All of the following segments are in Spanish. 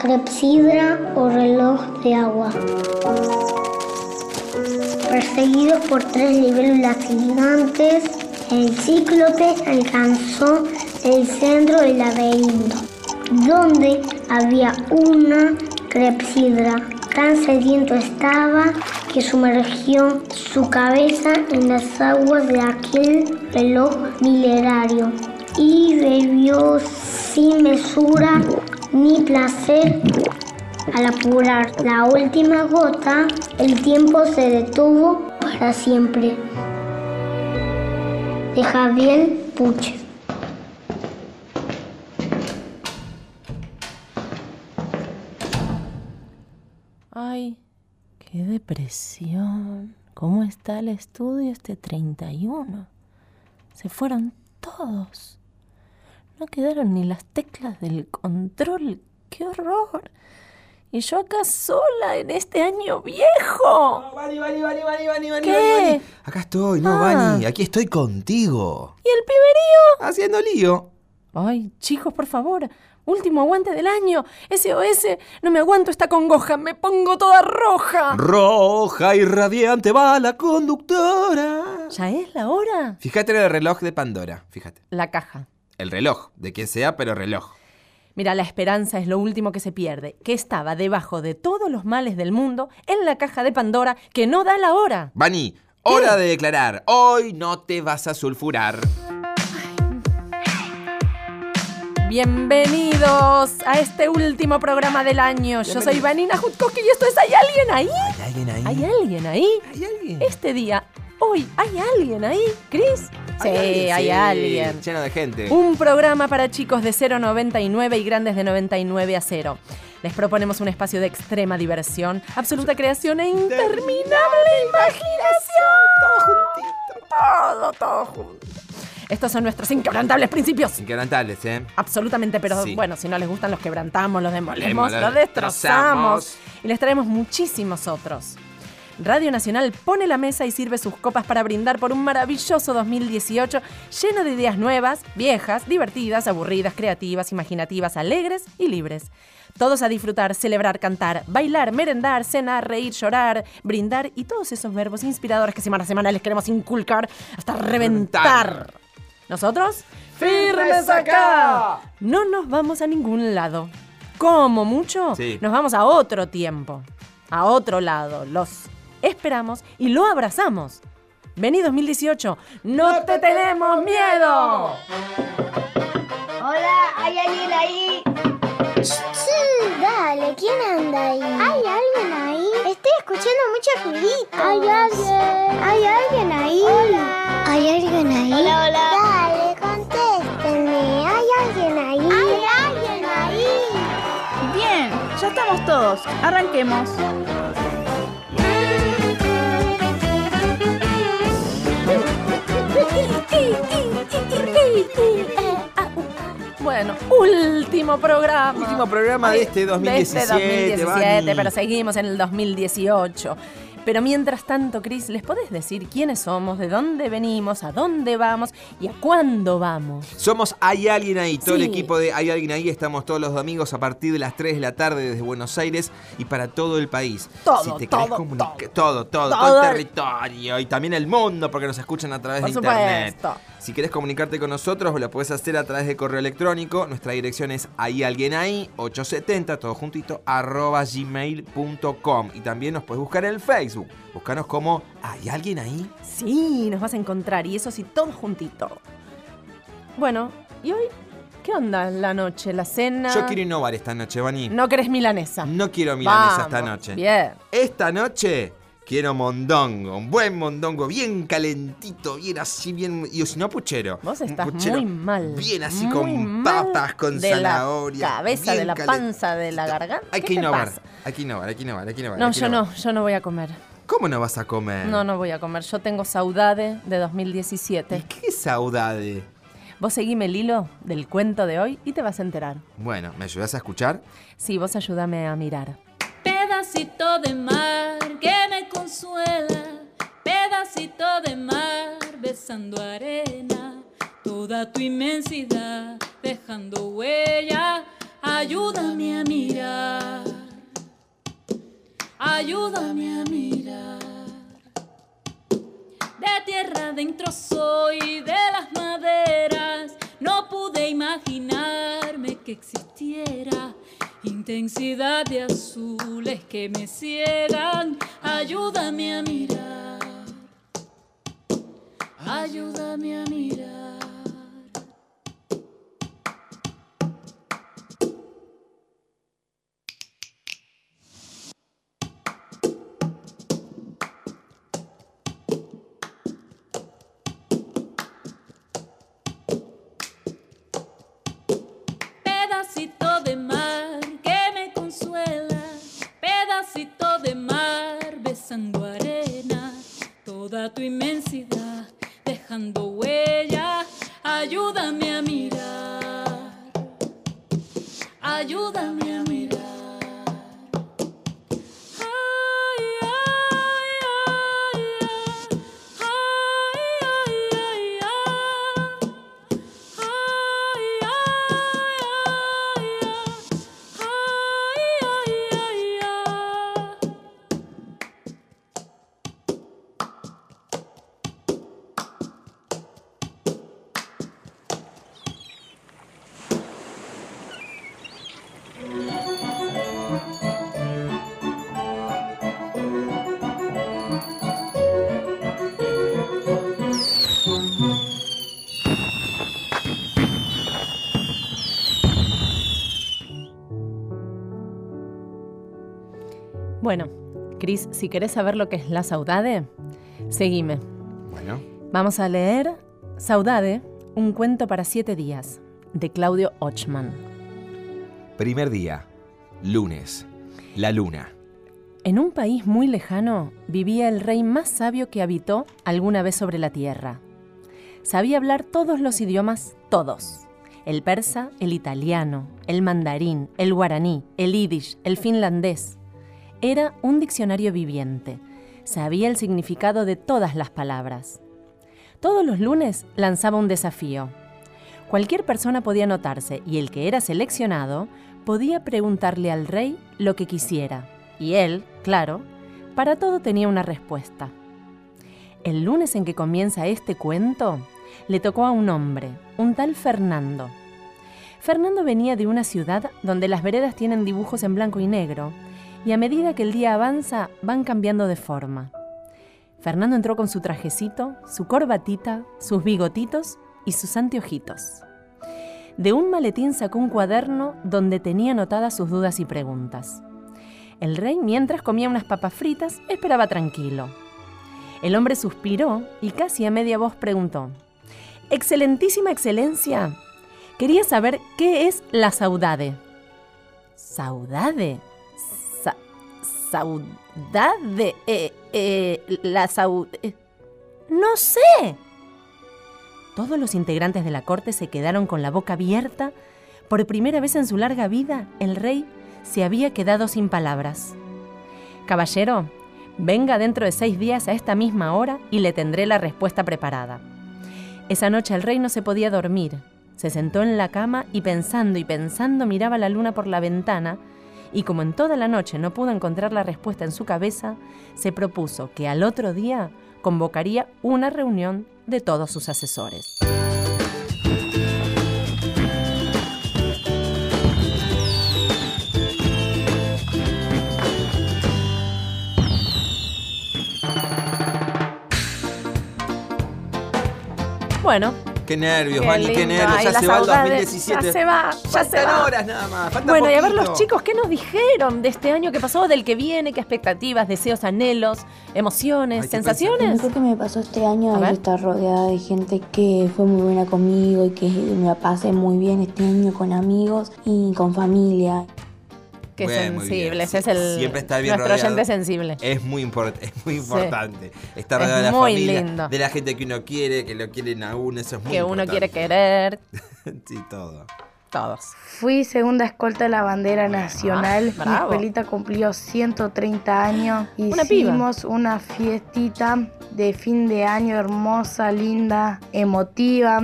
crepsidra o reloj de agua. Perseguidos por tres libélulas gigantes, el cíclope alcanzó el centro del laberinto, donde había una crepsidra. Tan sediento estaba que sumergió su cabeza en las aguas de aquel reloj milenario y bebió sin mesura ni placer. Al apurar la última gota, el tiempo se detuvo para siempre. De Javier Puch. Ay, qué depresión. ¿Cómo está el estudio este 31? Se fueron todos. No quedaron ni las teclas del control. ¡Qué horror! Y yo acá sola en este año viejo. No, Vani, Vani, Vani, Vani, Vani, Vani, ¿Qué? Vani, Vani. Acá estoy, no, Ah. Vani, aquí estoy contigo. ¿Y el piberío? Haciendo lío. Ay, chicos, por favor. Último aguante del año. SOS. No me aguanto esta congoja. Me pongo toda roja. Roja y radiante va la conductora. ¿Ya es la hora? Fíjate en el reloj de Pandora, fíjate. La caja. El reloj, de quien sea, pero reloj. Mira, la esperanza es lo último que se pierde, que estaba debajo de todos los males del mundo en la caja de Pandora que no da la hora. Vani, hora de declarar. Hoy no te vas a sulfurar. Bienvenidos a este último programa del año. Yo soy. Vanina Jutkoski y esto es ¿Hay alguien ahí? ¿Hay alguien ahí? ¿Hay alguien ahí? ¿Hay alguien? Este día, hoy, ¿hay alguien ahí? ¿Chris? Sí, hay alguien. Lleno de gente. Un programa para chicos de 0,99 y grandes de 99 a 0. Les proponemos un espacio de extrema diversión, absoluta creación e interminable imaginación. Todo juntito. Todo, todo junto. Estos son nuestros inquebrantables principios. Inquebrantables, ¿eh? Absolutamente, pero Sí. bueno, si no les gustan los quebrantamos, los demolemos, los destrozamos. Y les traemos muchísimos otros. Radio Nacional pone la mesa y sirve sus copas para brindar por un maravilloso 2018 lleno de ideas nuevas, viejas, divertidas, aburridas, creativas, imaginativas, alegres y libres. Todos a disfrutar, celebrar, cantar, bailar, merendar, cenar, reír, llorar, brindar y todos esos verbos inspiradores que semana a semana les queremos inculcar hasta reventar. ¿Nosotros? ¡Firmes acá! No nos vamos a ningún lado. Como mucho, Sí. nos vamos a otro tiempo, a otro lado. Los esperamos y lo abrazamos. Vení 2018, no te tenemos miedo. Hola, ¿hay alguien ahí? Sí, dale, ¿quién anda ahí? ¿Hay alguien ahí? Estoy escuchando mucho ruidito. ¿Hay alguien? ¿Hay alguien ahí? Hola. ¿Hay alguien ahí? Hola, hola. Dale, contéstenme. ¿Hay alguien ahí? ¿Hay alguien ahí? Bien, ya estamos todos. Arranquemos. Bueno, último programa. Último programa de este 2017, De este 2017, Vani. pero seguimos en el 2018. Pero mientras tanto, Cris, ¿les podés decir quiénes somos, de dónde venimos, a dónde vamos y a cuándo vamos? Somos Hay Alguien Ahí, todo el equipo de Hay Alguien Ahí. Estamos todos los domingos a partir de las 3 de la tarde desde Buenos Aires y para todo el país. Todo, si te todo, todo. todo, todo, Todo el territorio y también el mundo porque nos escuchan a través Por de internet. supuesto. Si querés comunicarte con nosotros, lo puedes hacer a través de correo electrónico. Nuestra dirección es hay alguien ahí 870, todo juntito, arroba gmail.com. Y también nos puedes buscar en el Facebook. Búscanos como ¿Hay alguien ahí? Sí, nos vas a encontrar y eso sí, todo juntito. Bueno, ¿y hoy qué onda la noche, la cena? Yo quiero innovar esta noche, Vani. No querés milanesa. No quiero milanesa Vamos, esta noche. Bien. Esta noche quiero mondongo, un buen mondongo, bien calentito, bien así, bien. Y si no, puchero. Vos estás puchero muy mal. Bien así muy con papas, con de zanahoria. La cabeza, bien de la panza, de la garganta. Hay ¿Qué que innovar. Hay que innovar, hay que innovar, hay que innovar. No, yo innovar. no, yo no voy a comer. ¿Cómo no vas a comer? No, no voy a comer. Yo tengo saudade de ¿Y 2017. qué saudade? Vos seguime el hilo del cuento de hoy y te vas a enterar. Bueno, ¿me ayudas a escuchar? Sí, vos ayúdame a mirar. Pedacito de mar que me consuela, pedacito de mar besando arena, toda tu inmensidad dejando huella, ayúdame a mirar, ayúdame a mirar. De tierra adentro soy, de las maderas, no pude imaginarme que existiera intensidad de azules que me ciegan. Ayúdame a mirar, ayúdame a mirar. Bueno, Cris, si querés saber lo que es la saudade, seguime. Bueno, Vamos a leer Saudade, un cuento para siete días, de Claudio Ochman. primer día, lunes, la luna. En un país muy lejano vivía el rey más sabio que habitó alguna vez sobre la tierra. Sabía hablar todos los idiomas, todos. El persa, el italiano, el mandarín, el guaraní, el yiddish, el finlandés. Era un diccionario viviente. Sabía el significado de todas las palabras. Todos los lunes lanzaba un desafío. Cualquier persona podía anotarse y el que era seleccionado podía preguntarle al rey lo que quisiera. Y él, claro, para todo tenía una respuesta. El lunes en que comienza este cuento, le tocó a un hombre, un tal Fernando. Fernando venía de una ciudad donde las veredas tienen dibujos en blanco y negro, y a medida que el día avanza van cambiando de forma. Fernando entró con su trajecito, su corbatita, sus bigotitos y sus anteojitos. De un maletín sacó un cuaderno donde tenía anotadas sus dudas y preguntas. El rey, mientras comía unas papas fritas, esperaba tranquilo. El hombre suspiró y casi a media voz preguntó, Excelentísima Excelencia, quería saber qué es la saudade. ¿Saudade? Sa- ¿Saudade? Eh, eh, la saud... eh, no sé. Todos los integrantes de la corte se quedaron con la boca abierta. Por primera vez en su larga vida, el rey se había quedado sin palabras. Caballero, venga dentro de seis días a esta misma hora y le tendré la respuesta preparada. Esa noche el rey no se podía dormir. Se sentó en la cama y pensando y pensando miraba la luna por la ventana y como en toda la noche no pudo encontrar la respuesta en su cabeza, se propuso que al otro día convocaría una reunión de todos sus asesores. Bueno, Qué nervios, Qué Vani, qué nervios. Ay, Ya se va el saudade, 2017. ya se va, ya Faltan se va. horas nada más. falta Bueno, y a ver poquito. los chicos, ¿qué nos dijeron de este año que pasó, del que viene, qué expectativas, deseos, anhelos, emociones, Ay, qué Lo sensaciones? mejor que me pasó este año es estar rodeada de gente que fue muy buena conmigo y que me la pasé muy bien este año con amigos y con familia. Bien. sensibles, es el Siempre está bien nuestro rodeado. oyente sensible. Es muy, import- es muy Sí. importante. Estar Es rodeado de la muy familia, lindo. de la gente que uno quiere, que lo quieren a uno, eso es muy que uno importante. quiere querer, sí, todo. todos. Fui segunda escolta de la bandera nacional. Mi bravo. escuelita cumplió 130 años. Una. Hicimos una fiestita de fin de año hermosa, linda, emotiva.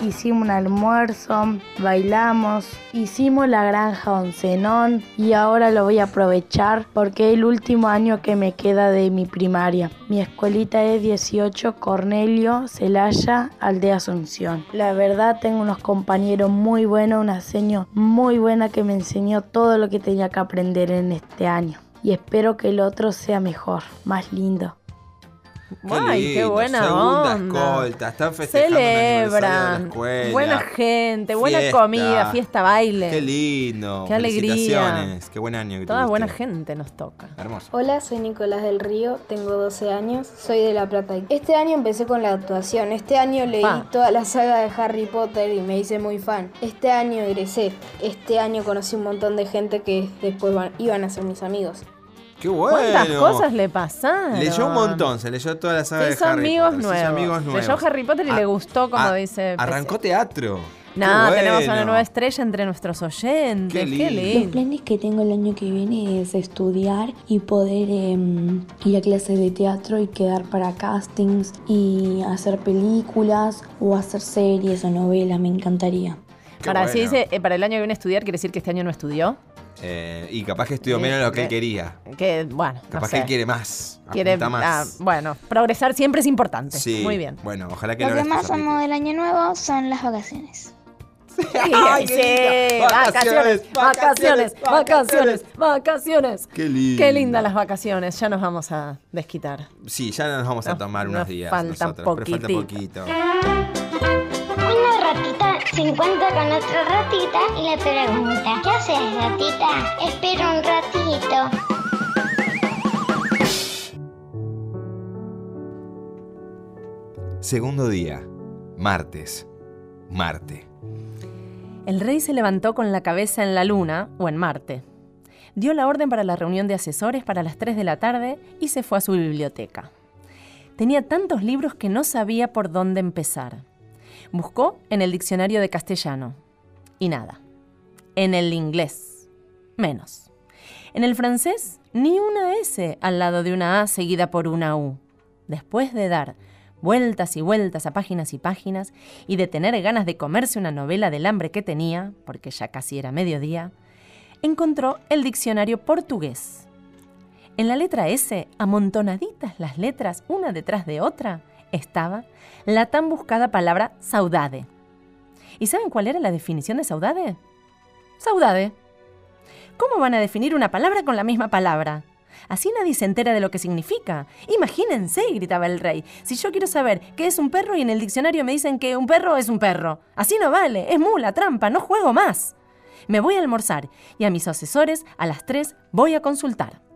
Hicimos un almuerzo, bailamos, hicimos la granja Oncenón y ahora lo voy a aprovechar porque es el último año que me queda de mi primaria. Mi escuelita es 18 Cornelio Celaya, Aldea Asunción. La verdad tengo unos compañeros muy buenos, una seño muy buena que me enseñó todo lo que tenía que aprender en este año. Y espero que el otro sea mejor, más lindo. Ay, qué buena segunda onda. escolta, están festejando el aniversario de la Celebran. escuela. Buena gente, buena Fiesta. comida, fiesta, baile. Qué lindo. Qué alegría. Qué buen año que Toda buena gente nos toca. Hermoso. Hola, soy Nicolás del Río, tengo 12 años, soy de La Plata. Este año empecé con la actuación, este año leí Pa. toda la saga de Harry Potter y me hice muy fan. Este año egresé, este año conocí un montón de gente que después van- iban a ser mis amigos. Qué bueno. ¿Cuántas cosas le pasaron? Leyó un montón, se leyó toda la saga Se de hizo Harry amigos Potter. se hizo nuevos. amigos nuevos. Leyó Harry Potter y Ah, le gustó, como ah, dice. Arrancó teatro. No, Qué tenemos una nueva estrella entre nuestros oyentes. Qué Qué lindo. Los planes que tengo el año que viene es estudiar y poder em, ir a clases de teatro y quedar para castings y hacer películas o hacer series o novelas, me encantaría. Qué Para, si dice, eh, para el año que viene a estudiar, quiere decir que este año no estudió. Eh, y capaz que estudió menos de lo que él que- quería. Que, bueno, no Capaz sé. que él quiere más. Quiere, más. ah, bueno, progresar siempre es importante. Sí. Muy bien. Bueno, ojalá que Lo logre que este más cerrito. amo del año nuevo son las vacaciones. Ay, sí, linda. vacaciones, Vacaciones, vacaciones, vacaciones. Qué lindo. Qué lindas las vacaciones, ya nos vamos a desquitar. Sí, ya nos vamos a Nos- tomar unos nos días. falta nosotros, pero falta poquito. Ratita se encuentra con otra ratita y le pregunta, ¿qué haces ratita? Espera un ratito. Segundo día. Martes. Marte. El rey se levantó con la cabeza en la luna o en Marte. Dio la orden para la reunión de asesores para las 3 de la tarde y se fue a su biblioteca. Tenía tantos libros que no sabía por dónde empezar. Buscó en el diccionario de castellano. Y nada. En el inglés. Menos. En el francés, ni una S al lado de una A seguida por una U. Después de dar vueltas y vueltas a páginas y páginas y de tener ganas de comerse una novela del hambre que tenía, porque ya casi era mediodía, encontró el diccionario portugués. En la letra S, amontonaditas las letras una detrás de otra, estaba la tan buscada palabra saudade. ¿Y saben cuál era la definición de saudade? Saudade. ¿Cómo van a definir una palabra con la misma palabra? Así nadie se entera de lo que significa. Imagínense, gritaba el rey. Si yo quiero saber qué es un perro y en el diccionario me dicen que un perro es un perro. Así no vale, es mula, trampa, no juego más. Me voy a almorzar y a mis asesores a las 3 voy a consultar.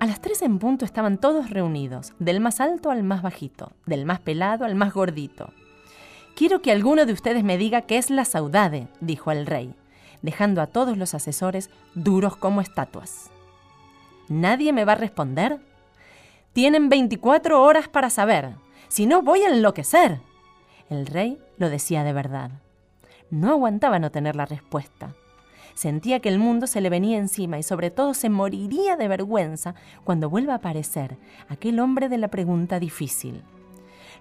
A las 3 en punto estaban todos reunidos, del más alto al más bajito, del más pelado al más gordito. Quiero que alguno de ustedes me diga qué es la saudade, dijo el rey, dejando a todos los asesores duros como estatuas. ¿Nadie me va a responder? Tienen 24 horas para saber. Si no, voy a enloquecer. El rey lo decía de verdad. No aguantaba no tener la respuesta. Sentía que el mundo se le venía encima y sobre todo se moriría de vergüenza cuando vuelva a aparecer aquel hombre de la pregunta difícil.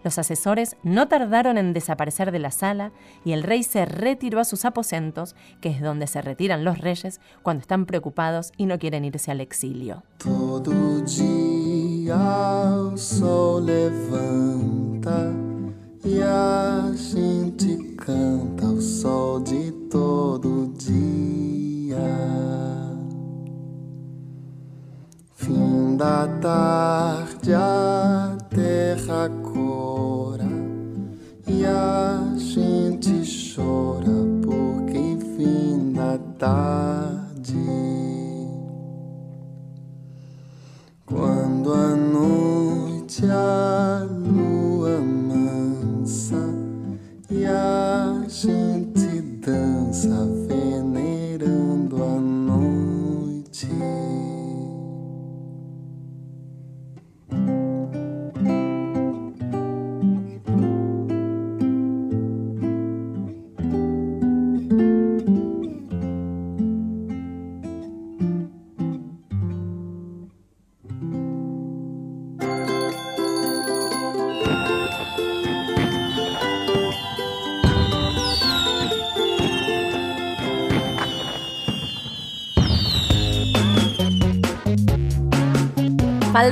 Los asesores no tardaron en desaparecer de la sala y el rey se retiró a sus aposentos, que es donde se retiran los reyes cuando están preocupados y no quieren irse al exilio. Todo dia o sol levanta e a gente canta o sol de todo dia. Fim da tarde a terra cora e a gente chora porque fim da tarde. Quando a noite a lua mansa e a gente dança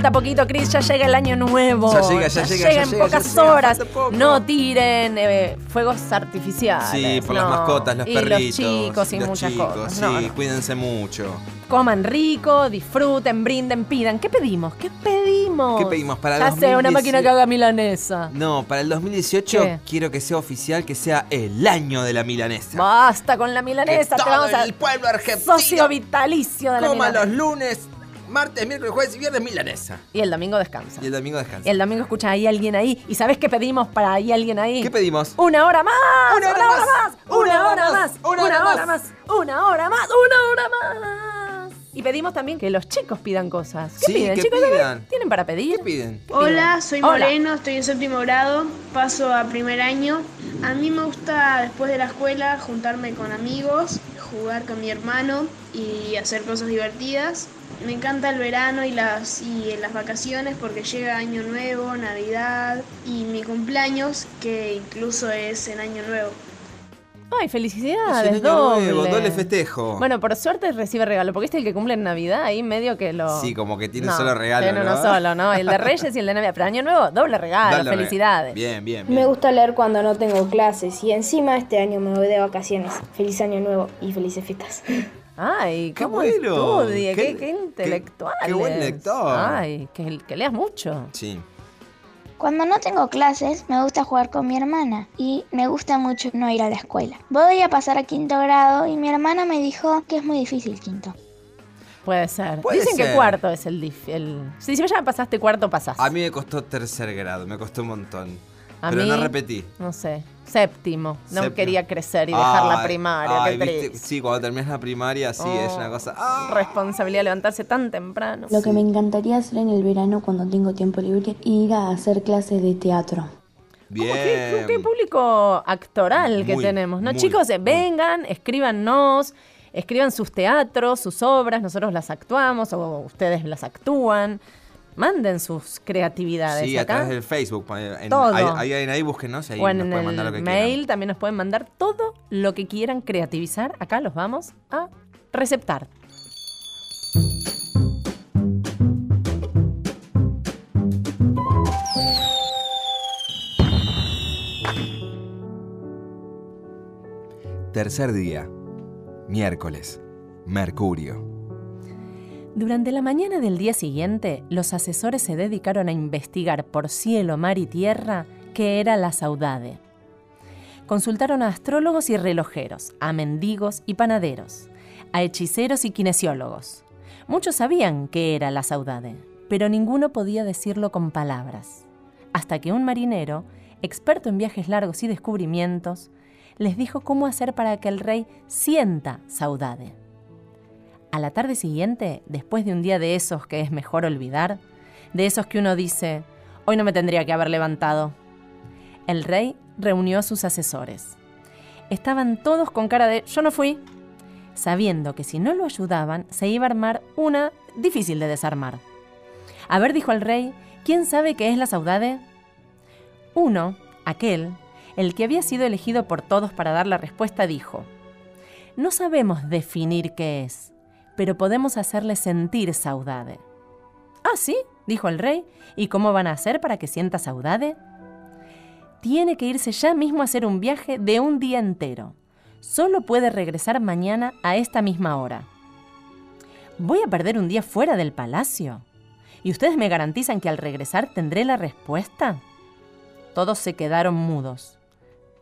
Falta poquito, Cris, ya llega el año nuevo. Ya llega, ya llega, ya en llega, pocas ya llega, horas. falta poco. No tiren eh, fuegos artificiales. Sí, por las mascotas, los y perritos. los chicos y los muchas chicos, cosas. Sí, No, no. cuídense mucho. Coman rico, disfruten, brinden, pidan. ¿Qué pedimos? ¿Qué pedimos? ¿Qué pedimos para el Ya sé, una 2018? máquina que haga milanesa. No, para el 2018 ¿Qué? quiero que sea oficial, que sea el año de la milanesa. Basta con la milanesa, Que te vamos a el pueblo argentino socio vitalicio de la Coma milanesa. los lunes, martes, miércoles, jueves y viernes milanesa. Y el domingo descansa. Y el domingo descansa. Y el domingo escucha ahí alguien ahí. ¿Y sabes qué pedimos para ahí alguien ahí? ¿Qué pedimos? Una hora más. Una hora más. Una hora más. Una Una hora hora más. Una hora más. Una hora más. Y pedimos también que los chicos pidan cosas. ¿Qué Sí, piden, que chicos? pidan. ¿Tienen para pedir? ¿Qué piden? Hola, soy Hola. Moreno, estoy en séptimo grado, paso a primer año. A mí me gusta después de la escuela juntarme con amigos, jugar con mi hermano y hacer cosas divertidas. Me encanta el verano y las, y las vacaciones porque llega Año Nuevo, Navidad y mi cumpleaños que incluso es en Año Nuevo. Ay, Es felicidades, doble. nuevo, doble festejo. Bueno, por suerte recibe regalo, porque este es el que cumple en Navidad, ahí medio que lo... Sí, como que tiene No, solo regalo, tiene ¿no? uno solo, ¿no? El de Reyes y el de Navidad. Pero Año Nuevo, doble regalo, Dale, re- felicidades. Bien, bien, bien. Me gusta leer cuando no tengo clases y encima este año me voy de vacaciones. Feliz año nuevo y felices fiestas. Ay, Qué cómo bueno. estudie, Qué- qué, intelectual. qué buen lector. Ay, que, que leas mucho. Sí. Cuando no tengo clases, me gusta jugar con mi hermana y me gusta mucho no ir a la escuela. Voy a pasar a quinto grado y mi hermana me dijo que es muy difícil quinto. Puede ser. Puede Dicen que cuarto es el, el... Si ya pasaste cuarto, pasás. A mí me costó tercer grado, me costó un montón. A pero mí, no repetí. No sé. Séptimo. No Séptimo. quería crecer y dejar la primaria. ay, qué ¿viste? triste. Sí, cuando terminas la primaria, sí, es una Oh, cosa. ¡Ah! Responsabilidad de levantarse tan temprano. Lo que me encantaría hacer en el verano cuando tengo tiempo libre, ir a hacer clases de teatro. Bien. Qué, qué público actoral que Muy, tenemos, ¿no? muy, Chicos, muy. vengan, escríbanos, escriban sus teatros, sus obras, nosotros las actuamos o ustedes las actúan. Manden sus creatividades Sí, a través del Facebook. En, Todo. Ahí, ahí, ahí, búsquenos y ahí o nos en pueden mandar lo el que mail quieran. también nos pueden mandar todo lo que quieran creativizar. Acá los vamos a receptar. Tercer día. Miércoles. Mercurio. Durante la mañana del día siguiente, los asesores se dedicaron a investigar por cielo, mar y tierra qué era la saudade. Consultaron a astrólogos y relojeros, a mendigos y panaderos, a hechiceros y kinesiólogos. Muchos sabían qué era la saudade, pero ninguno podía decirlo con palabras. Hasta que un marinero, experto en viajes largos y descubrimientos, les dijo cómo hacer para que el rey sienta saudade. A la tarde siguiente, después de un día de esos que es mejor olvidar, de esos que uno dice, hoy no me tendría que haber levantado, el rey reunió a sus asesores. Estaban todos con cara de yo no fui, sabiendo que si no lo ayudaban se iba a armar una difícil de desarmar. A ver, dijo el rey, ¿quién sabe qué es la saudade? Uno, aquel, el que había sido elegido por todos para dar la respuesta, dijo, no sabemos definir qué es, pero podemos hacerle sentir saudade. Ah, sí, dijo el rey, ¿y cómo van a hacer para que sienta saudade? Tiene que irse ya mismo a hacer un viaje de un día entero. Solo puede regresar mañana a esta misma hora. ¿Voy a perder un día fuera del palacio? ¿Y ustedes me garantizan que al regresar tendré la respuesta? Todos se quedaron mudos.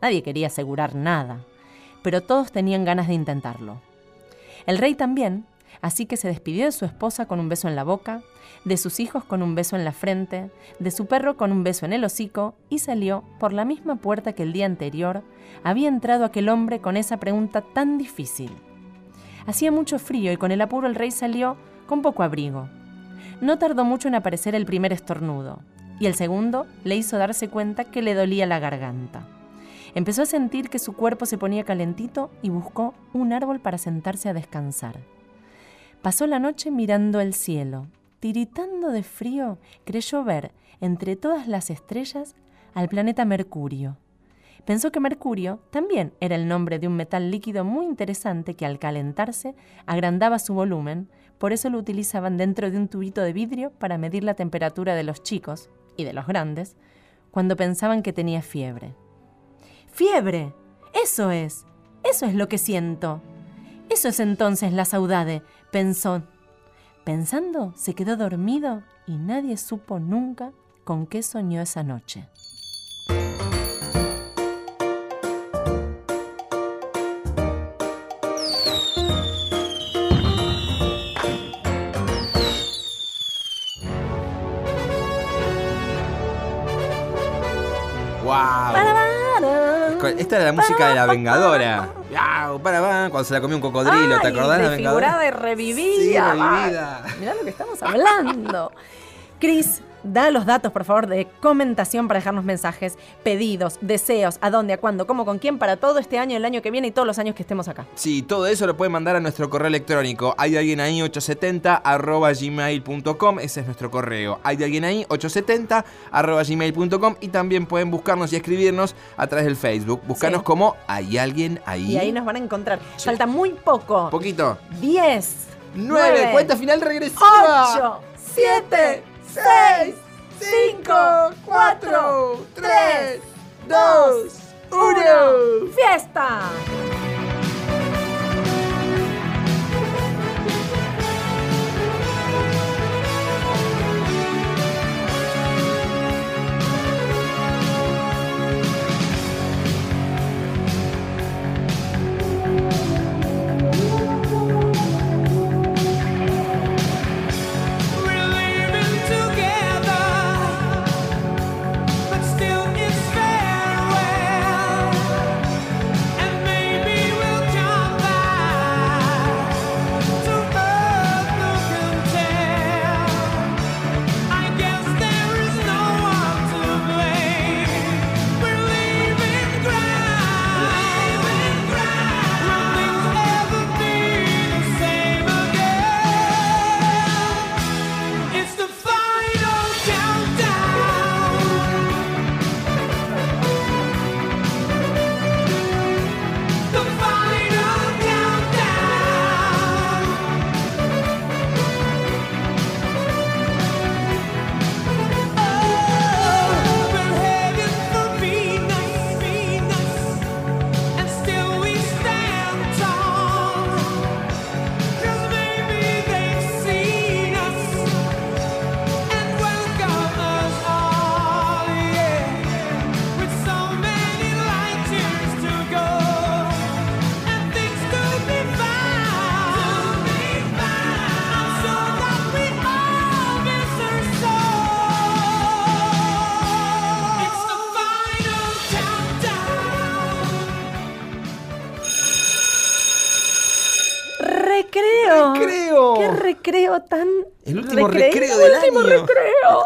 Nadie quería asegurar nada, pero todos tenían ganas de intentarlo. El rey también, así que se despidió de su esposa con un beso en la boca, de sus hijos con un beso en la frente, de su perro con un beso en el hocico y salió por la misma puerta que el día anterior había entrado aquel hombre con esa pregunta tan difícil. Hacía mucho frío y con el apuro el rey salió con poco abrigo. No tardó mucho en aparecer el primer estornudo, y el segundo le hizo darse cuenta que le dolía la garganta. Empezó a sentir que su cuerpo se ponía calentito y buscó un árbol para sentarse a descansar. Pasó la noche mirando el cielo. Tiritando de frío, creyó ver, entre todas las estrellas, al planeta Mercurio. Pensó que mercurio también era el nombre de un metal líquido muy interesante que al calentarse agrandaba su volumen, por eso lo utilizaban dentro de un tubito de vidrio para medir la temperatura de los chicos y de los grandes cuando pensaban que tenía fiebre. ¡Fiebre! Eso es. Eso es lo que siento. Eso es entonces la saudade, pensó. Pensando, se quedó dormido y nadie supo nunca con qué soñó esa noche. Esta era la música de la Vengadora. Para, para, Cuando se la comió un cocodrilo, ¿te acordás de la Vengadora? Y revivida. Sí, revivida. Mirá lo que estamos hablando. Cris, da los datos, por favor, de comentación para dejarnos mensajes, pedidos, deseos, a dónde, a cuándo, cómo, con quién, para todo este año, el año que viene y todos los años que estemos acá. Sí, todo eso lo pueden mandar a nuestro correo electrónico. Hay alguien ahí 870 arroba gmail.com. Ese es nuestro correo. Hay alguien ahí 870 arroba gmail.com. Y también pueden buscarnos y escribirnos a través del Facebook. Buscarnos Sí. como Hay alguien ahí. Y ahí nos van a encontrar. Falta muy poco. Poquito. 10, 9. Cuenta final regresiva. 8, 7, 6, 5, 4, 3, 2, 1. ¡Fiesta!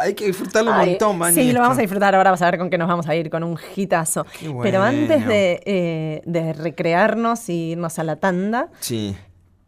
Hay que disfrutarlo un montón, Mani. Sí, lo vamos a disfrutar. Ahora vas a ver con qué nos vamos a ir, con un hitazo. Qué Pero antes bueno. de, eh, de recrearnos y irnos a la tanda, Sí.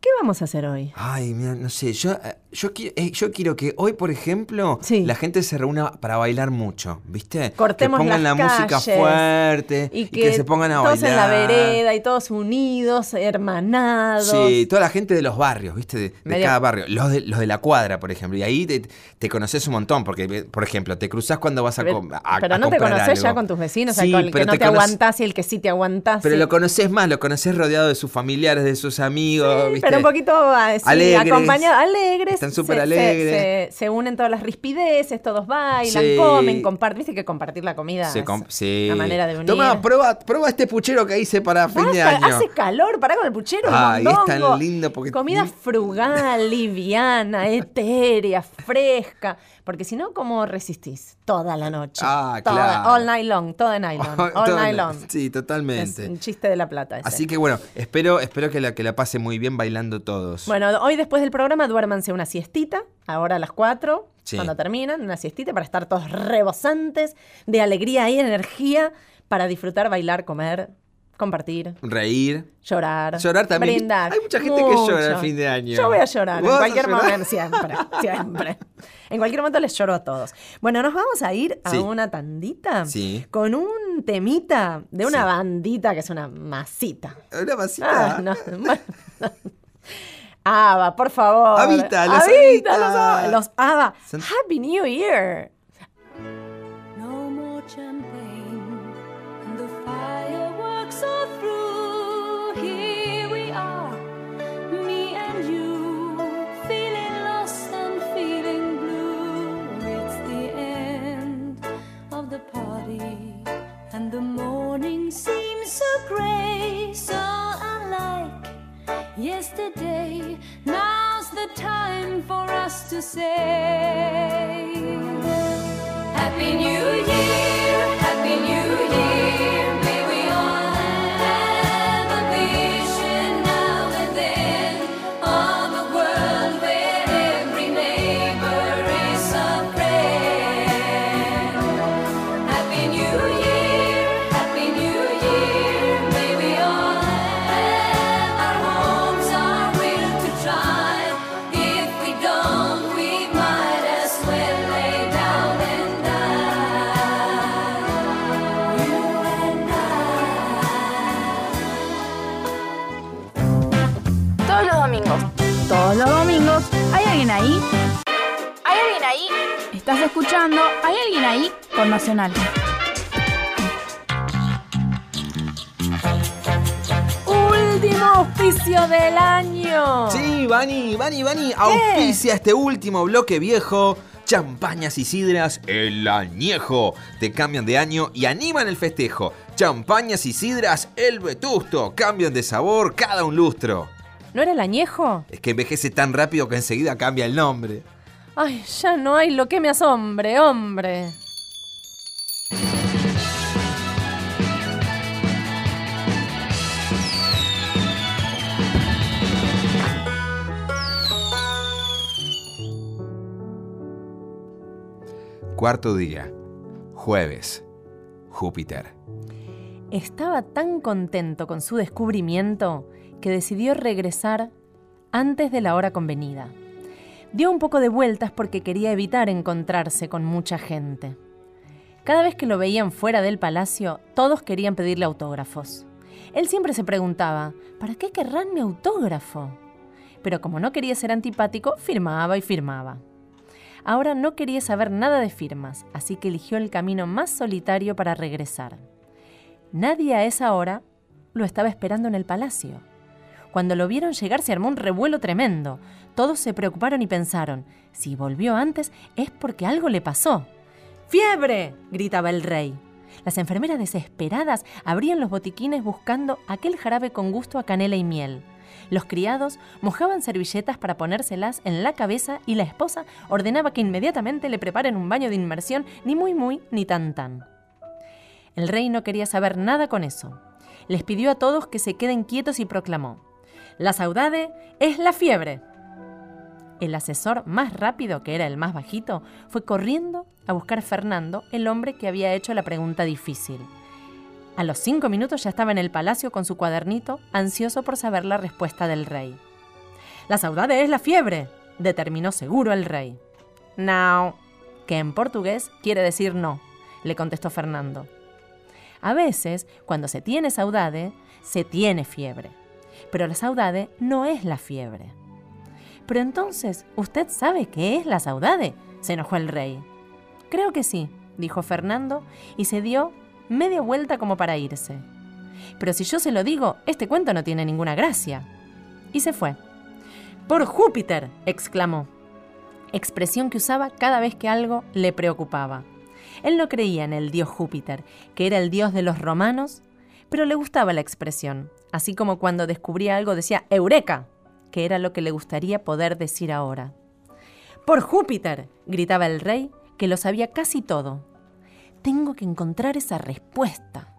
¿qué vamos a hacer hoy? Ay, mira, no sé, yo, eh, yo, qui- eh, yo quiero que hoy, por ejemplo, Sí. la gente se reúna para bailar mucho, ¿viste? Cortemos que pongan las la música fuerte Y y que, que, se pongan a todos bailar. en la vereda y todos unidos, hermanados. Sí, toda la gente de los barrios, ¿viste? De, de cada barrio. Los de, los de la cuadra, por ejemplo. Y ahí te, te conoces un montón, porque, eh, por ejemplo, te cruzás cuando vas a, Pero, com- a- pero a no te comprar conoces ya con tus vecinos, Sí, con el que pero no te, conoc- aguantás y el que sí te aguantás. Pero sí. lo conoces más, lo conoces rodeado de sus familiares, de sus amigos, ¿viste? Pero un poquito ah, sí, Alegres. acompañado, alegres. Están súper alegres. Se, se unen todas las rispideces, todos bailan, Sí. comen, comparten. Viste que compartir la comida Se es sí. una manera de unir. Toma, prueba, prueba este puchero que hice para fin de año. Hace calor, pará con el puchero, Ay, es tan lindo porque- Comida frugal, liviana, etérea, fresca. Porque si no, ¿cómo resistís? Toda la noche. Ah, Toda- claro. All night long, todo de nylon. All night long. Sí, Es totalmente. un chiste de la plata ese. Así que bueno, espero, espero que la, que la pase muy bien bailando todos. Bueno, hoy después del programa duérmanse una siestita, ahora a las 4, Sí. cuando terminan, una siestita para estar todos rebosantes de alegría y energía para disfrutar, bailar, comer, compartir, Reír. llorar. Llorar también. Brindar. Hay mucha gente que llora al fin de año. Yo voy a llorar en ¿Vos vas a cualquier llorar? momento, siempre, siempre. En cualquier momento les lloro a todos. Bueno, nos vamos a ir a Sí. una tandita Sí. con un temita de una bandita que es una masita. Una masita. Ah, no, bueno, no. Ava, por favor. Avita, los Avita. los Ava. Los Ava. Son- Happy New Year. No more are through. Here we are, me and you, feeling lost and feeling blue. It's the end of the party, and the morning seems so grey, so unlike yesterday. Now's the time for us to say. Happy New Year, Happy New Year. Escuchando ¿Hay alguien ahí? por Nacional. Último auspicio del año. Sí, Vani, Vani, Vani, auspicia este último bloque viejo. Champañas y sidras, el añejo. Te cambian de año y animan el festejo. Champañas y sidras, el vetusto. Cambian de sabor cada un lustro. ¿No era el añejo? Es que envejece tan rápido que enseguida cambia el nombre. Ay, ya no hay lo que me asombre, hombre. Cuarto día. Jueves. Júpiter. Estaba tan contento con su descubrimiento que decidió regresar antes de la hora convenida. Dio un poco de vueltas porque quería evitar encontrarse con mucha gente. Cada vez que lo veían fuera del palacio, todos querían pedirle autógrafos. Él siempre se preguntaba, ¿para qué querrán mi autógrafo? Pero como no quería ser antipático, firmaba y firmaba. Ahora no quería saber nada de firmas, así que eligió el camino más solitario para regresar. Nadie a esa hora lo estaba esperando en el palacio. Cuando lo vieron llegar se armó un revuelo tremendo. Todos se preocuparon y pensaron, si volvió antes es porque algo le pasó. ¡Fiebre! gritaba el rey. Las enfermeras desesperadas abrían los botiquines buscando aquel jarabe con gusto a canela y miel. Los criados mojaban servilletas para ponérselas en la cabeza y la esposa ordenaba que inmediatamente le preparen un baño de inmersión, ni muy muy ni tan tan. El rey no quería saber nada con eso. Les pidió a todos que se queden quietos y proclamó, La saudade es la fiebre. El asesor más rápido, que era el más bajito, fue corriendo a buscar Fernando, el hombre que había hecho la pregunta difícil. A los cinco minutos ya estaba en el palacio con su cuadernito, ansioso por saber la respuesta del rey. La saudade es la fiebre, determinó seguro el rey. No, que en portugués quiere decir no, le contestó Fernando. A veces, cuando se tiene saudade, se tiene fiebre. Pero la saudade no es la fiebre. Pero entonces, ¿usted sabe qué es la saudade? se enojó el rey. Creo que sí, dijo Fernando, y se dio media vuelta como para irse. Pero si yo se lo digo, este cuento no tiene ninguna gracia. Y se fue. Por Júpiter, exclamó, expresión que usaba cada vez que algo le preocupaba. Él no creía en el dios Júpiter, que era el dios de los romanos, pero le gustaba la expresión, así como cuando descubría algo decía Eureka, que era lo que le gustaría poder decir ahora. Por Júpiter, gritaba el rey, que lo sabía casi todo. Tengo que encontrar esa respuesta.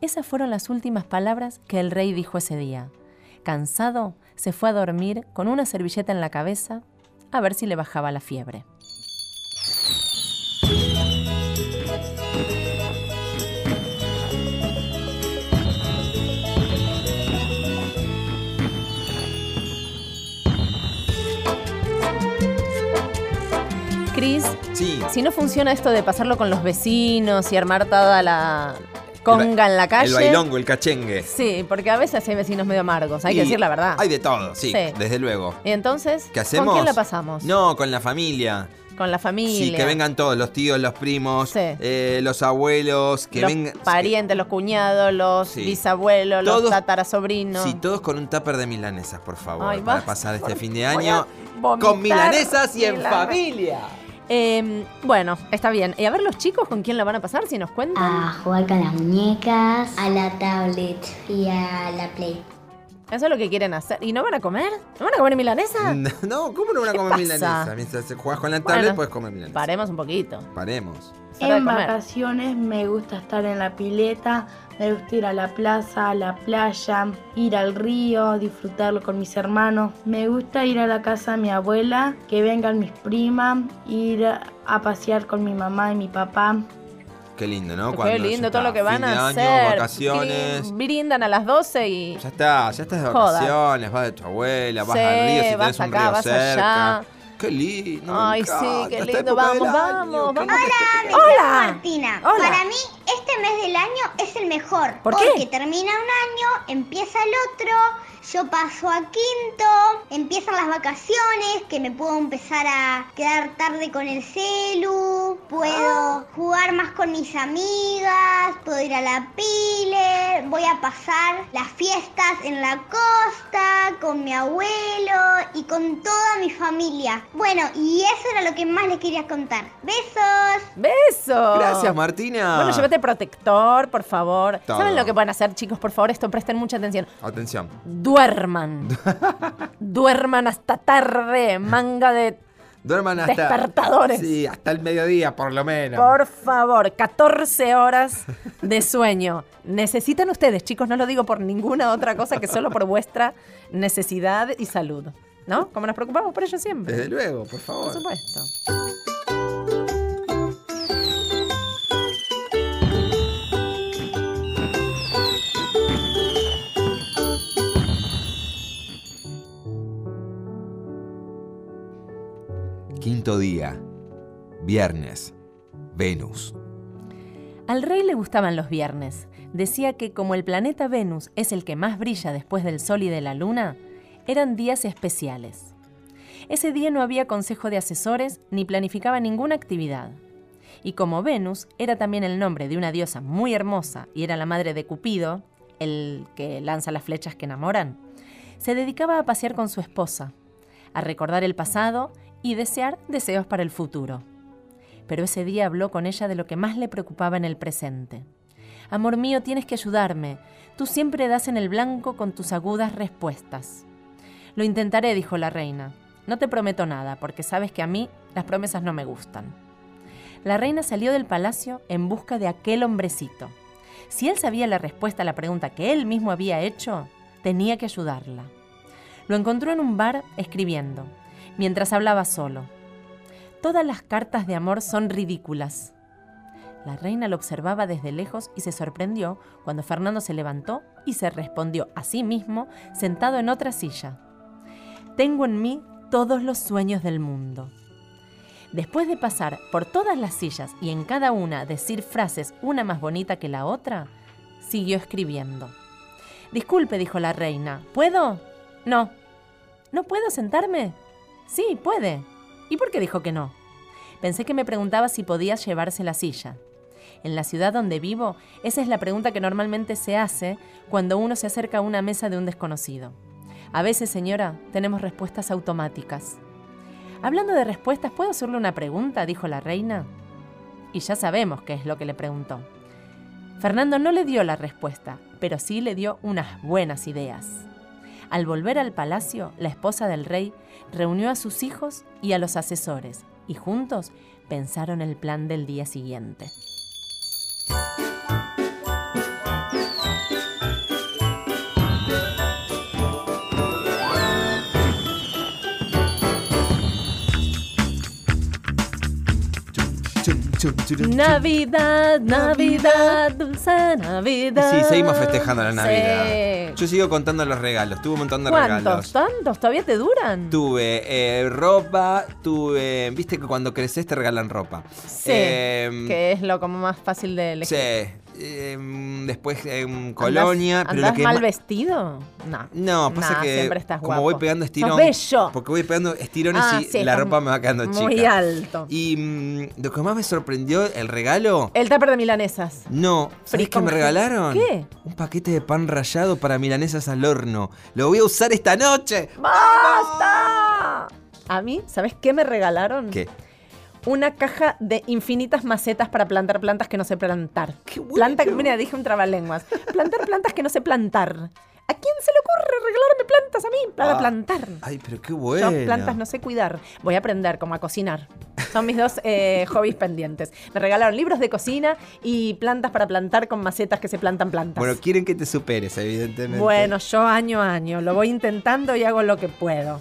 Esas fueron las últimas palabras que el rey dijo ese día. Cansado, se fue a dormir con una servilleta en la cabeza a ver si le bajaba la fiebre. Si no funciona esto de pasarlo con los vecinos y armar toda la conga en la calle. El bailongo, el cachengue. Sí, porque a veces hay vecinos medio amargos, hay que decir la verdad. Hay de todo, sí, Sí. desde luego. Y entonces, ¿Qué hacemos? ¿con quién la pasamos? No, con la familia. Con la familia. Sí, que vengan todos, los tíos, los primos, Sí. eh, los abuelos, que los vengan. parientes, los cuñados, los Sí. bisabuelos, Todos- los tatarasobrinos. Sí, todos con un tupper de milanesas, por favor, Ay, para pasar este fin de año con milanesas y en familia. Eh, bueno, está bien. Y a ver los chicos con quién la van a pasar, si nos cuentan. A jugar con las muñecas, a la tablet y a la play. Eso es lo que quieren hacer. ¿Y no van a comer? ¿No van a comer milanesa? No, ¿cómo no van a ¿Qué comer pasa? milanesa? Mientras juegas con la tablet, Bueno, puedes comer milanesa. Paremos un poquito. Paremos. En vacaciones me gusta estar en la pileta, me gusta ir a la plaza, a la playa, ir al río, disfrutarlo con mis hermanos. Me gusta ir a la casa de mi abuela, que vengan mis primas, ir a pasear con mi mamá y mi papá. Qué lindo, ¿no? Qué Cuando lindo todo lo que van a año, hacer. vacaciones. Brin- Brindan a las 12 y. Ya está, ya estás de Joda. vacaciones, vas de tu abuela, vas Sí, al río si vas tenés un acá, río vas cerca. allá. Qué lindo. me Ay, sí, qué lindo. Vamos, vamos, vamos. Hola, me Hola. llamo Martina. Hola. Para mí, este mes del año es el mejor. ¿Por qué? Porque termina un año, empieza el otro, yo paso a quinto, empiezan las vacaciones, que me puedo empezar a quedar tarde con el celu, puedo jugar más con mis amigas, puedo ir a la pile, voy a pasar las fiestas en la costa con mi abuelo y con toda mi familia. Bueno, y eso era lo que más les quería contar. Besos. ¡Besos! Gracias, Martina. Bueno, llévate protector, por favor. Todo. ¿Saben lo que pueden hacer, chicos? Por favor, esto presten mucha atención. Atención. Duerman. Duerman hasta tarde, manga de... Duerman hasta. Despertadores. Sí, hasta el mediodía, por lo menos. Por favor, 14 horas de sueño. Necesitan ustedes, chicos, no lo digo por ninguna otra cosa que solo por vuestra necesidad y salud. ¿No? Como nos preocupamos por ellos siempre. Desde luego, por favor. Por supuesto. Quinto día. Viernes. Venus. Al rey le gustaban los viernes. Decía que como el planeta Venus es el que más brilla después del Sol y de la Luna, eran días especiales. Ese día no había consejo de asesores ni planificaba ninguna actividad. Y como Venus era también el nombre de una diosa muy hermosa y era la madre de Cupido, el que lanza las flechas que enamoran, se dedicaba a pasear con su esposa, a recordar el pasado y desear deseos para el futuro pero ese día habló con ella de lo que más le preocupaba en el presente. Amor mío, tienes que ayudarme. Tú siempre das en el blanco con tus agudas respuestas. Lo intentaré, dijo la reina. No te prometo nada, porque sabes que a mí las promesas no me gustan. La reina salió del palacio en busca de aquel hombrecito. Si él sabía la respuesta a la pregunta que él mismo había hecho, tenía que ayudarla. Lo encontró en un bar escribiendo, mientras hablaba solo. Todas las cartas de amor son ridículas. La reina lo observaba desde lejos y se sorprendió cuando Fernando se levantó y se respondió a sí mismo sentado en otra silla. Tengo en mí todos los sueños del mundo. Después de pasar por todas las sillas y en cada una decir frases una más bonita que la otra, siguió escribiendo. Disculpe, dijo la reina, ¿puedo? No. ¿No puedo sentarme? Sí, puede. ¿Y por qué dijo que no? Pensé que me preguntaba si podía llevarse la silla. En la ciudad donde vivo, esa es la pregunta que normalmente se hace cuando uno se acerca a una mesa de un desconocido. A veces, señora, tenemos respuestas automáticas. Hablando de respuestas, ¿puedo hacerle una pregunta? dijo la reina. Y ya sabemos qué es lo que le preguntó. Fernando no le dio la respuesta, pero sí le dio unas buenas ideas. Al volver al palacio, la esposa del rey reunió a sus hijos y a los asesores, y juntos pensaron el plan del día siguiente. Navidad, Navidad, dulce Navidad. Sí, seguimos festejando la Navidad. Sí. Yo sigo contando los regalos. Tuve un montón de ¿Cuántos? regalos. ¿Tantos? ¿Todavía te duran? Tuve eh, ropa, tuve. Viste que cuando creces te regalan ropa. Sí. Em, que es lo como más fácil de elegir. Sí. Em, después em, colonia. ¿Andás, pero lo andás que mal ma- vestido? No. No, pasa Nah, que siempre estás como guapo. voy pegando bello. Porque voy pegando estirones Ah, y sí, la ropa me va quedando chica. Muy alto. Y mm, lo que más me sorprendió, el regalo. El tupper de milanesas. No, ¿sabés qué me regalaron? ¿Qué? Un paquete de pan rallado para milanesas al horno. Lo voy a usar esta noche. ¡Basta! A mí, ¿sabes qué me regalaron? ¿Qué? Una caja de infinitas macetas para plantar plantas que no sé plantar. Planta, mira, dije un trabalenguas. Plantar plantas que no sé plantar. ¿A quién se le ocurre regalarme plantas a mí para Ah, plantar? Ay, pero qué bueno. Yo plantas no sé cuidar. Voy a aprender como a cocinar. Son mis dos eh, hobbies pendientes. Me regalaron libros de cocina y plantas para plantar con macetas que se plantan plantas. Bueno, quieren que te superes, evidentemente. Bueno, yo año a año lo voy intentando y hago lo que puedo.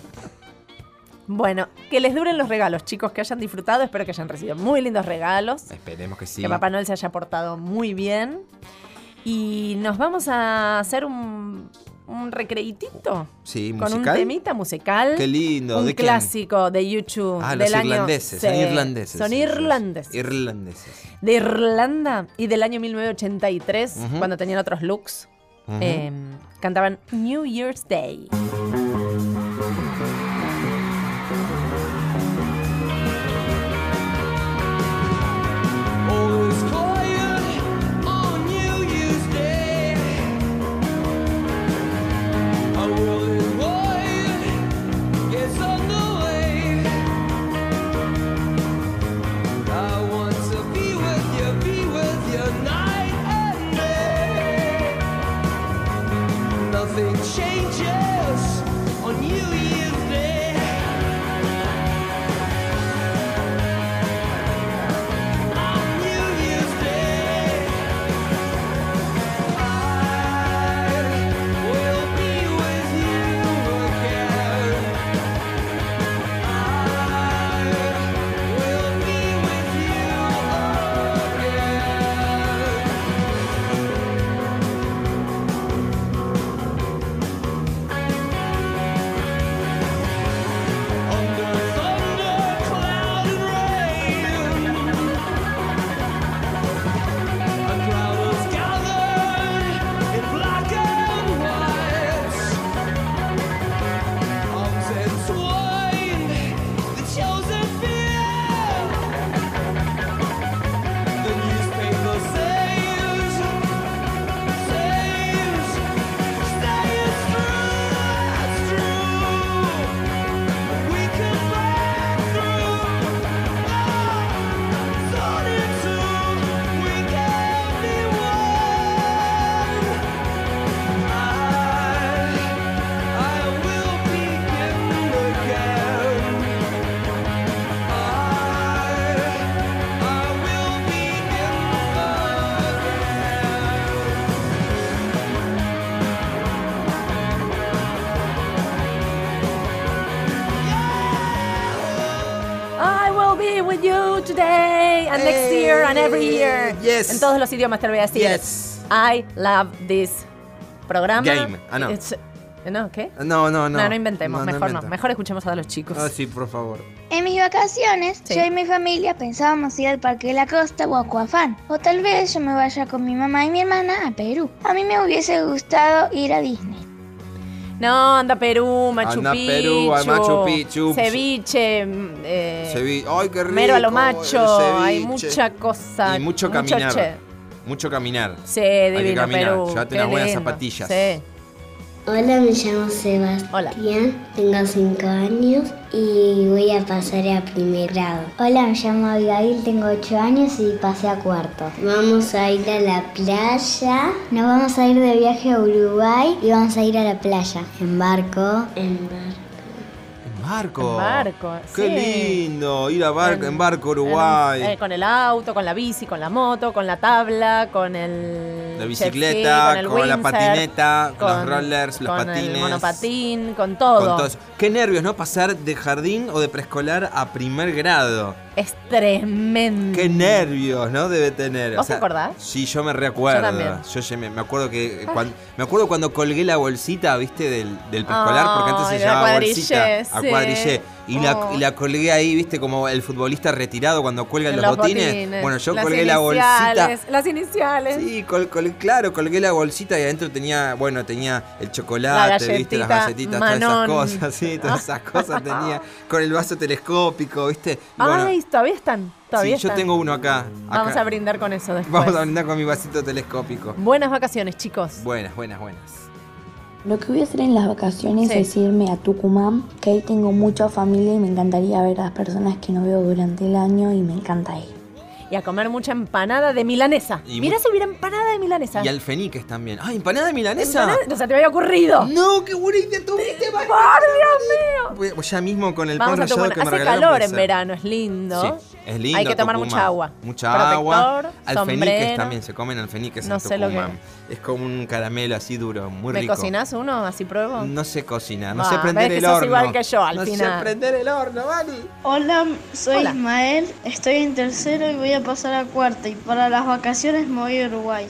Bueno, que les duren los regalos, chicos, que hayan disfrutado. Espero que hayan recibido muy lindos regalos. Esperemos que sí. Que Papá Noel se haya portado muy bien. Y nos vamos a hacer un, un recreitito. Sí, Con un musical. temita musical. Qué lindo. Un ¿De quién? clásico de YouTube. Ah, los año- irlandeses. Son irlandeses. Son irlandeses. Irlandeses. de Irlanda y del año 1983, Ujú. cuando tenían otros looks. Eh, cantaban New Year's Day. Yes. En todos los idiomas te lo voy a decir. Yes. I love this programa. Game. Ah, no. It's- no, ¿qué? No, no, no. No, no inventemos. No, mejor no. Mejor escuchemos a los chicos. Ah, sí, por favor. En mis vacaciones, Sí. yo y mi familia pensábamos ir al Parque de la Costa o a Coafán. O tal vez yo me vaya con mi mamá y mi hermana a Perú. A mí me hubiese gustado ir a Disney. No, anda Perú, Machu Anda Picchu. Perú, Machu Picchu. Ceviche. mm, eh, Cevi- ¡Ay, qué rico! Mero a lo macho. Hay ceviche. mucha cosa. Y mucho caminar. Mucho caminar. Sí, Hay que divino caminar. Perú. Llévate unas buenas zapatillas. Sí. Hola, me llamo Sebastián, tengo 5 años y voy a pasar a primer grado. Hola, me llamo Abigail, tengo 8 años y pasé a cuarto. Vamos a ir a la playa. Nos vamos a ir de viaje a Uruguay y vamos a ir a la playa en barco. En barco. Barco. En barco, Qué sí. lindo. Ir a barco, en, barco En- Uruguay. eh, con el auto, con la bici, con la moto, con la tabla, con el. la ski, bicicleta, el con, la patineta, con, los con- rollers, los con patines. el monopatín, con todo. Con todo. Qué nervios, ¿no? Pasar de jardín o de preescolar a primer grado. Es tremendo. Qué nervios, ¿no? Debe tener. ¿Vos te acordás? Sí, yo me recuerdo. Yo también. Yo ya me, me acuerdo que cuando, me acuerdo cuando colgué la bolsita, ¿viste? Del, del preescolar, porque antes se la llamaba bolsita a sí. cuadrillé. Y, la, Oh. y la colgué ahí, ¿viste? Como el futbolista retirado cuando cuelga En los, botines. Bueno, yo Las colgué la bolsita. Las iniciales. Sí, col- col- claro, colgué la bolsita y adentro tenía, bueno, tenía el La chocolate, ¿viste? Las galletita galletitas, todas esas Manon. cosas, sí, todas esas cosas tenía. Con el vaso telescópico, ¿viste? Bueno, Ay, todavía están. Todavía sí, yo están. tengo uno acá. Vamos acá. a brindar con eso después. Vamos a brindar con mi vasito telescópico. Buenas vacaciones, chicos. Buenas, buenas, buenas. Lo que voy a hacer en las vacaciones Sí. es irme a Tucumán, que ahí tengo mucha familia y me encantaría ver a las personas que no veo durante el año y me encanta ir. Y a comer mucha empanada de milanesa. Y Mirá si hubiera empanada de milanesa. Y alfeniques también. ¡Ah, empanada de milanesa! Empanada- No se te había ocurrido. No, qué buena idea tuviste, ¡Por Dios mío! Ya mismo con el Vamos pan rallado Tucumán. que me Hace calor en verano, es lindo. Sí, es lindo. Hay que tomar Tucumán. mucha agua. Mucha Protector, agua. Alfeniques sombrero. también, se comen alfeniques No en sé lo que Tucumán. Es como un caramelo así duro, muy ¿Me rico. cocinás uno? Así pruebo. No sé cocinar, no Ah, sé prender el que sos horno. igual que yo al no final. sé prender el horno, Vani. Hola, soy Hola. Ismael, estoy en tercero y voy a pasar a cuarta. Y para las vacaciones me voy a Uruguay.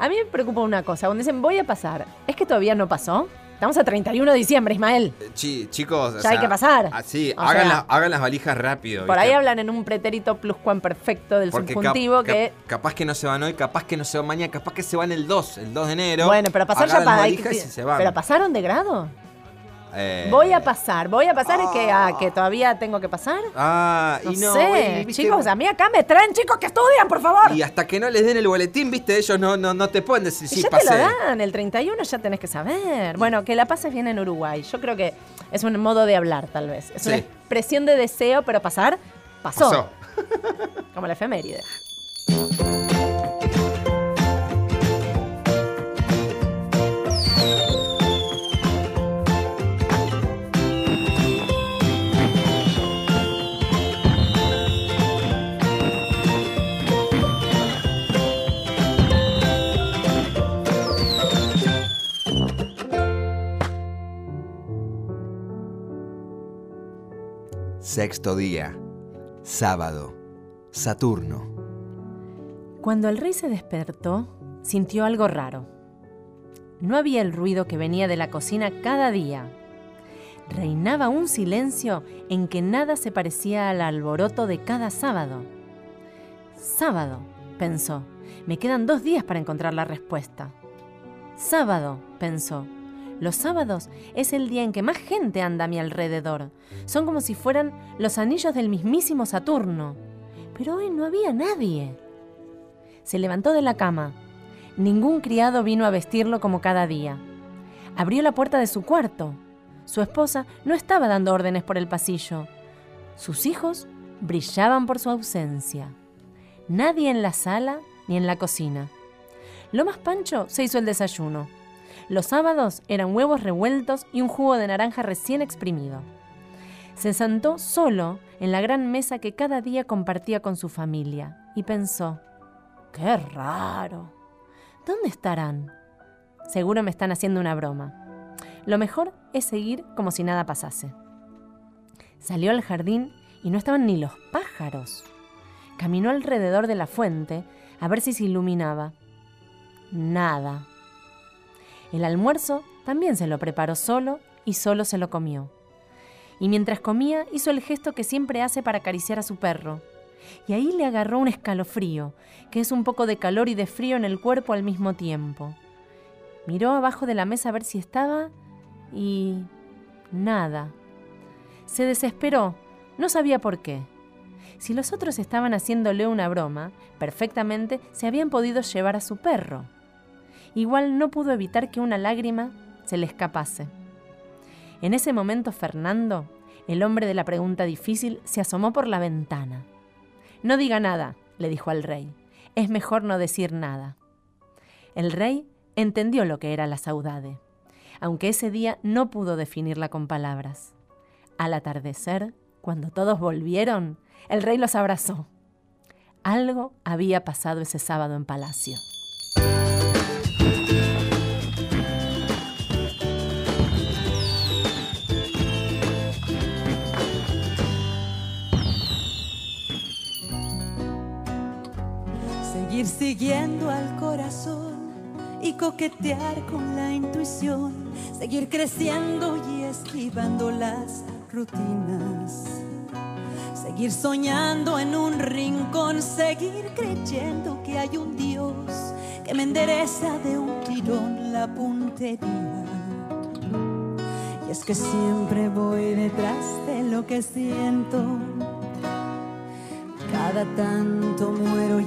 A mí me preocupa una cosa. Cuando dicen voy a pasar, ¿es que todavía no pasó? Estamos a 31 de diciembre, Ismael. Chi- chicos, o Ya hay sea, que pasar. Así, O hagan, sea, la- hagan las valijas rápido. Por ¿viste? ahí hablan en un pretérito pluscuamperfecto del Porque subjuntivo cap- que... capaz que no se van hoy, capaz que no se van mañana, capaz que se van el 2, el 2 de enero. Bueno, pero pasar ya las para... se van. ¿Pero pasaron de grado? Eh, Voy a pasar. ¿Voy a pasar es que, ah, que todavía tengo que pasar? Ah, No, y no, sé, viste, chicos, a mí acá me traen chicos que estudian, por favor. Y hasta que no les den el boletín, viste, ellos no, no, no te pueden decir Y sí, ya pasé. te lo dan, el 31 ya tenés que saber. Bueno, que la pases bien en Uruguay. Yo creo que es un modo de hablar, tal vez. Es una Sí. expresión de deseo, pero pasar, pasó. Pasó. Como la efeméride. Sexto día, sábado, Saturno. Cuando el rey se despertó, sintió algo raro. No había el ruido que venía de la cocina cada día. Reinaba un silencio en que nada se parecía al alboroto de cada sábado. Sábado, pensó, me quedan dos días para encontrar la respuesta. Sábado, pensó, los sábados es el día en que más gente anda a mi alrededor. Son como si fueran los anillos del mismísimo Saturno. Pero hoy no había nadie. Se levantó de la cama. Ningún criado vino a vestirlo como cada día. Abrió la puerta de su cuarto. Su esposa no estaba dando órdenes por el pasillo. Sus hijos brillaban por su ausencia. Nadie en la sala ni en la cocina. Lomas Pancho se hizo el desayuno. Los sábados eran huevos revueltos y un jugo de naranja recién exprimido. Se sentó solo en la gran mesa que cada día compartía con su familia y pensó, ¡qué raro! ¿Dónde estarán? Seguro me están haciendo una broma. Lo mejor es seguir como si nada pasase. Salió al jardín y no estaban ni los pájaros. Caminó alrededor de la fuente a ver si se iluminaba. Nada. El almuerzo también se lo preparó solo y solo se lo comió. Y mientras comía hizo el gesto que siempre hace para acariciar a su perro. Y ahí le agarró un escalofrío, que es un poco de calor y de frío en el cuerpo al mismo tiempo. Miró abajo de la mesa a ver si estaba y... nada. Se desesperó, no sabía por qué. Si los otros estaban haciéndole una broma, perfectamente se habían podido llevar a su perro. Igual no pudo evitar que una lágrima se le escapase. En ese momento Fernando, el hombre de la pregunta difícil, se asomó por la ventana. No diga nada, le dijo al rey. Es mejor no decir nada. El rey entendió lo que era la saudade, aunque ese día no pudo definirla con palabras. Al atardecer, cuando todos volvieron, el rey los abrazó. Algo había pasado ese sábado en palacio. Seguir siguiendo al corazón y coquetear con la intuición, seguir creciendo y esquivando las rutinas. Seguir soñando en un rincón, seguir creyendo que hay un Dios que me endereza de un tirón la puntería. Y es que siempre voy detrás de lo que siento. Cada tanto muero y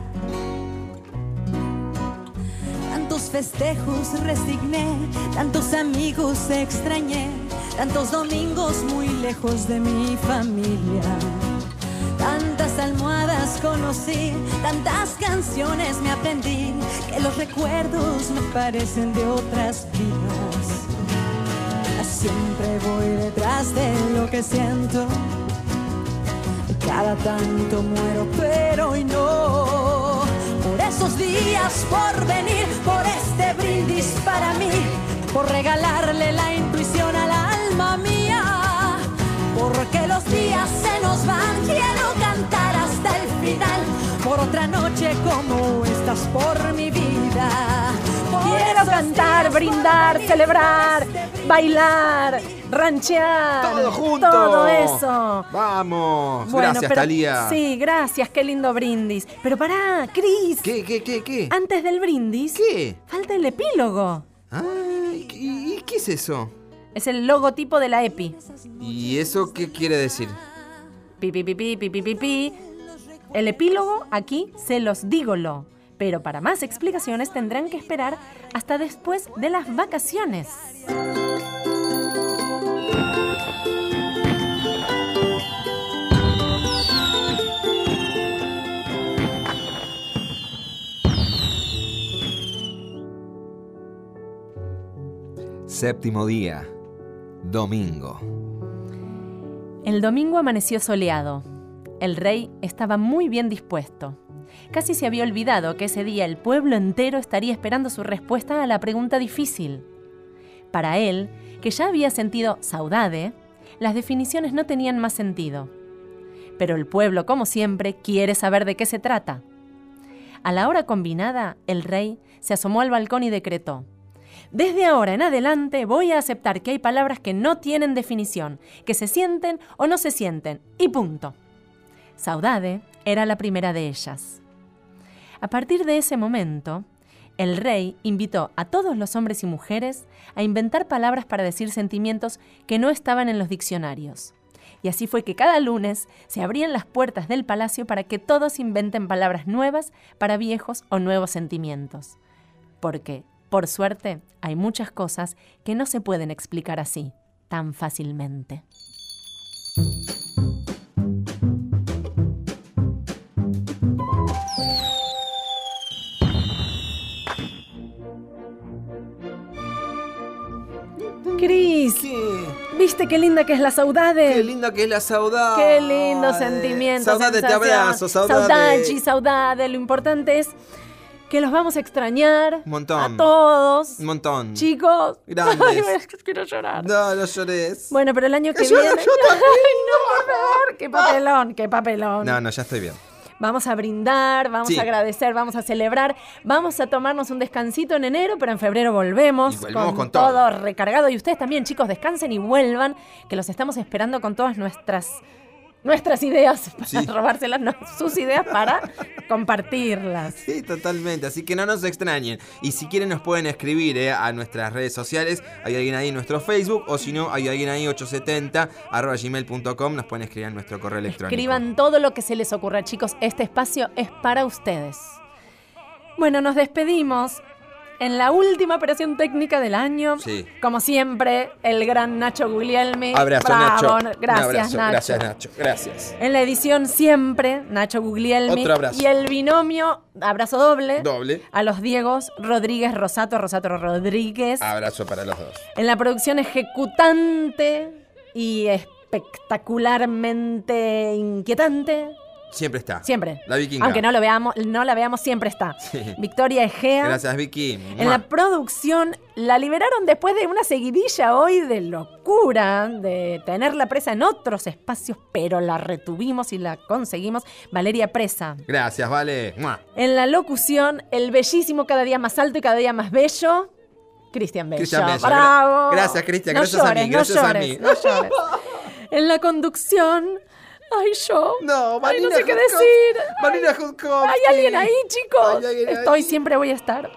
Tantos festejos resigné, tantos amigos extrañé, tantos domingos muy lejos de mi familia. Tantas almohadas conocí, tantas canciones me aprendí, que los recuerdos me parecen de otras vidas. Siempre voy detrás de lo que siento, cada tanto muero, pero hoy no. Por esos días, por venir, por este brindis para mí, por regalarle la intuición al alma mía. Porque los días se nos van, quiero cantar hasta el final. Por otra noche como estas, por mi vida. Por Quiero cantar, brindar, celebrar, bailar, ranchear. Todo junto. Todo eso. Vamos. Bueno, Gracias, pero- Talía. Sí, gracias, qué lindo brindis. Pero pará, Cris. ¿Qué, qué, qué, qué? Antes del brindis. ¿Qué? Falta el epílogo. ¿y, y qué es eso? Es el logotipo de la EPI. ¿Y eso qué quiere decir? Pi, pi, pi, pi, pi, pi, pi, pi. El epílogo aquí se los dígolo. Pero para más explicaciones tendrán que esperar hasta después de las vacaciones. Séptimo día. Domingo. El domingo amaneció soleado. El rey estaba muy bien dispuesto. Casi se había olvidado que ese día el pueblo entero estaría esperando su respuesta a la pregunta difícil. Para él, que ya había sentido saudade, las definiciones no tenían más sentido. Pero el pueblo, como siempre, quiere saber de qué se trata. A la hora combinada, el rey se asomó al balcón y decretó, desde ahora en adelante voy a aceptar que hay palabras que no tienen definición, que se sienten o no se sienten, y punto. Saudade era la primera de ellas. A partir de ese momento, el rey invitó a todos los hombres y mujeres a inventar palabras para decir sentimientos que no estaban en los diccionarios. Y así fue que cada lunes se abrían las puertas del palacio para que todos inventen palabras nuevas para viejos o nuevos sentimientos. Porque, por suerte, hay muchas cosas que no se pueden explicar así, tan fácilmente. ¿Viste qué linda que es la saudade? Qué linda que es la saudade. Qué lindo sentimiento. Saudade, te abrazo, saudade. Saudade, saudade. Lo importante es que los vamos a extrañar Un montón. a todos. Un montón. Chicos. Grandes. Ay, quiero llorar. No, no llores. Bueno, pero el año que viene. yo también. Ay, no, por favor. Qué papelón, qué papelón. No, no, ya estoy bien. Vamos a brindar, vamos Sí. a agradecer, vamos a celebrar, vamos a tomarnos un descansito en enero, pero en febrero volvemos, Y volvemos con todo. todo recargado. Y ustedes también, chicos, descansen y vuelvan, que los estamos esperando con todas nuestras nuestras ideas para Sí. robárselas, no, sus ideas para compartirlas. Sí, totalmente. Así que no nos extrañen. Y si quieren nos pueden escribir eh, a nuestras redes sociales. Hay alguien ahí en nuestro Facebook. O si no, hay alguien ahí 870 arroba gmail.com. Nos pueden escribir en nuestro correo electrónico. Escriban todo lo que se les ocurra, chicos. Este espacio es para ustedes. Bueno, nos despedimos en la última operación técnica del año. Sí. Como siempre, el gran Nacho Guglielmi. Abrazo, Bravo, Nacho. Gracias, abrazo. Nacho. Gracias, Nacho. Gracias. En la edición siempre, Nacho Guglielmi. Otro abrazo. Y el binomio, abrazo doble. Doble. A los Diegos Rodríguez Rosato, Rosato Rodríguez. Abrazo para los dos. En la producción ejecutante y espectacularmente inquietante. Siempre está. Siempre. La vikinga. Aunque no lo veamos, no la veamos, siempre está. Sí. Victoria Egea. Gracias, Vicky. En la producción la liberaron después de una seguidilla hoy de locura, de tenerla presa en otros espacios, pero la retuvimos y la conseguimos. Valeria Presa. Gracias, vale. Mua. En la locución, el bellísimo cada día más alto y cada día más bello, Cristian Bello. Cristian Bello. Bravo. Gra- Gracias, Cristian. No Gracias a mí. no Gracias a mí. no llores. En la conducción, ay yo. No, Ay, no sé qué decir. Marina Judkowski. ¿Hay alguien ahí, chicos? Hay alguien ahí. Estoy, siempre voy a estar.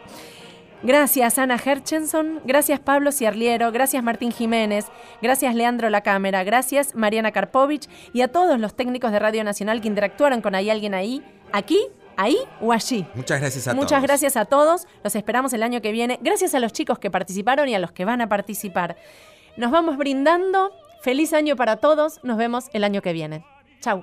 Gracias Ana Herchenson, gracias Pablo Ciarliero, gracias Martín Jiménez, gracias Leandro La Cámara, gracias Mariana Karpovich y a todos los técnicos de Radio Nacional que interactuaron con Hay alguien ahí, aquí, ahí o allí. Muchas gracias a Muchas todos. gracias a todos, los esperamos el año que viene. Gracias a los chicos que participaron y a los que van a participar. Nos vamos brindando. Feliz año para todos. Nos vemos el año que viene. ናቸው።